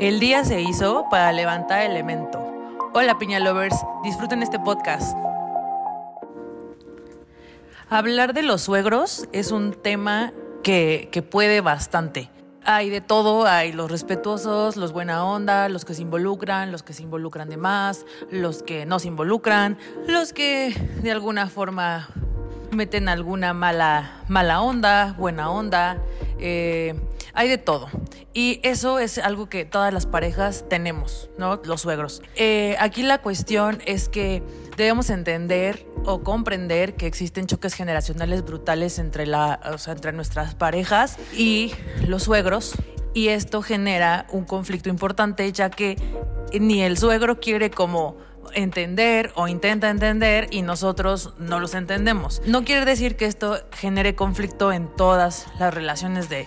El día se hizo para levantar el elemento. Hola Piña Lovers, disfruten este podcast. Hablar de los suegros es un tema que, que puede bastante. Hay de todo, hay los respetuosos, los buena onda, los que se involucran, los que se involucran de más, los que no se involucran, los que de alguna forma meten alguna mala, mala onda, buena onda. Eh, hay de todo. Y eso es algo que todas las parejas tenemos, ¿no? Los suegros. Eh, aquí la cuestión es que debemos entender o comprender que existen choques generacionales brutales entre, la, entre nuestras parejas y los suegros. Y esto genera un conflicto importante ya que ni el suegro quiere como entender o intenta entender y nosotros no los entendemos. No quiere decir que esto genere conflicto en todas las relaciones de,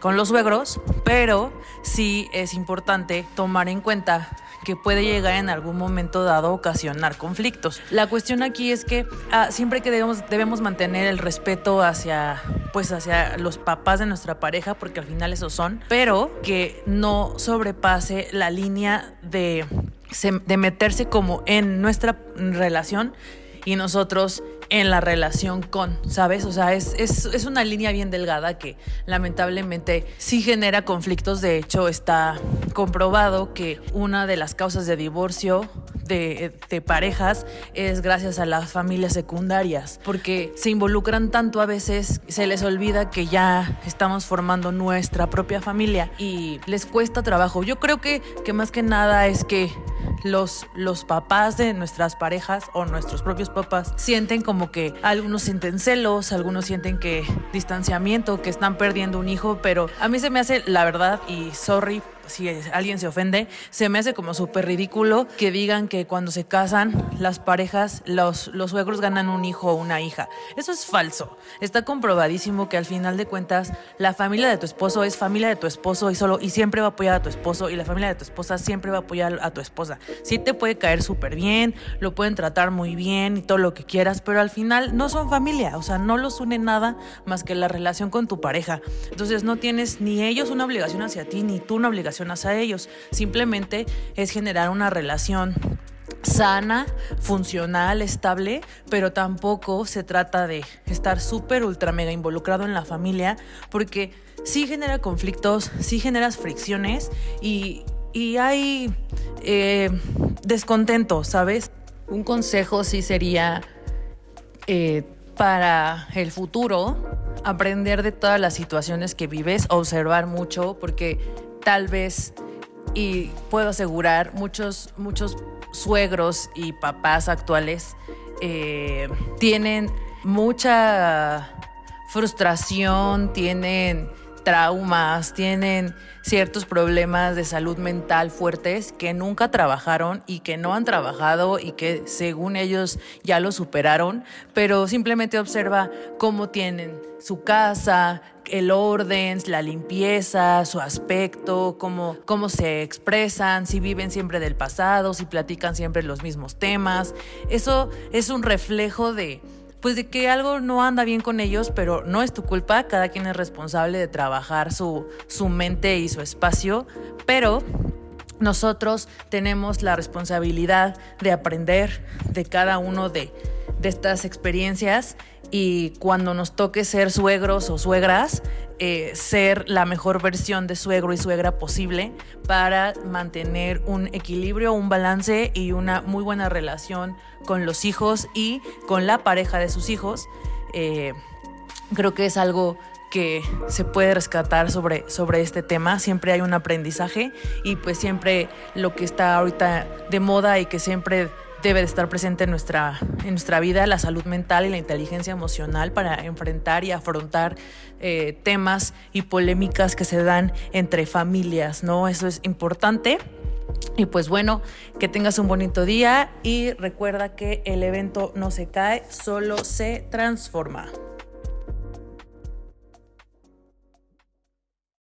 con los suegros, pero sí es importante tomar en cuenta que puede llegar en algún momento dado a ocasionar conflictos. La cuestión aquí es que ah, siempre que debemos, debemos mantener el respeto hacia, pues hacia los papás de nuestra pareja, porque al final esos son, pero que no sobrepase la línea de de meterse como en nuestra relación y nosotros en la relación con, ¿sabes? O sea, es, es, una línea bien delgada que lamentablemente sí genera conflictos. De hecho, está comprobado que una de las causas de divorcio de, parejas es gracias a las familias secundarias, porque se involucran tanto a veces, se les olvida que ya estamos formando nuestra propia familia y les cuesta trabajo. Yo creo que, que más que nada es que los, los papás de nuestras parejas o nuestros propios papás sienten como que algunos sienten celos, algunos sienten que distanciamiento, que están perdiendo un hijo, pero a mí se me hace la verdad y sorry si alguien se ofende, se me hace como súper ridículo que digan que cuando se casan las parejas, los, los suegros ganan un hijo o una hija. Eso es falso. Está comprobadísimo que al final de cuentas la familia de tu esposo es familia de tu esposo y solo y siempre va a apoyar a tu esposo y la familia de tu esposa siempre va a apoyar a tu esposa. Sí te puede caer súper bien, lo pueden tratar muy bien y todo lo que quieras, pero al final no son familia, o sea, no los une nada más que la relación con tu pareja. Entonces no tienes ni ellos una obligación hacia ti, ni tú una obligación a ellos. Simplemente es generar una relación sana, funcional, estable, pero tampoco se trata de estar súper, ultra, mega involucrado en la familia, porque sí genera conflictos, sí generas fricciones y, hay eh, descontento, ¿sabes? Un consejo sí sería eh, para el futuro, aprender de todas las situaciones que vives, observar mucho, porque tal vez, y puedo asegurar, muchos, muchos suegros y papás actuales eh, tienen mucha frustración, tienen traumas, tienen ciertos problemas de salud mental fuertes que nunca trabajaron y que no han trabajado y que según ellos ya lo superaron, pero simplemente observa cómo tienen su casa, el orden, la limpieza, su aspecto, cómo, cómo se expresan, si viven siempre del pasado, si platican siempre los mismos temas. Eso es un reflejo de pues de que algo no anda bien con ellos, pero no es tu culpa, cada quien es responsable de trabajar su, su mente y su espacio, pero nosotros tenemos la responsabilidad de aprender de cada uno de, de estas experiencias y cuando nos toque ser suegros o suegras, eh, ser la mejor versión de suegro y suegra posible para mantener un equilibrio, un balance y una muy buena relación con los hijos y con la pareja de sus hijos. Eh, creo que es algo que se puede rescatar sobre, sobre este tema. Siempre hay un aprendizaje y pues siempre lo que está ahorita de moda y que siempre debe de estar presente en nuestra, en nuestra vida, la salud mental y la inteligencia emocional para enfrentar y afrontar eh, temas y polémicas que se dan entre familias, ¿no? Eso es importante. Y pues bueno, que tengas un bonito día y recuerda que el evento no se cae, solo se transforma.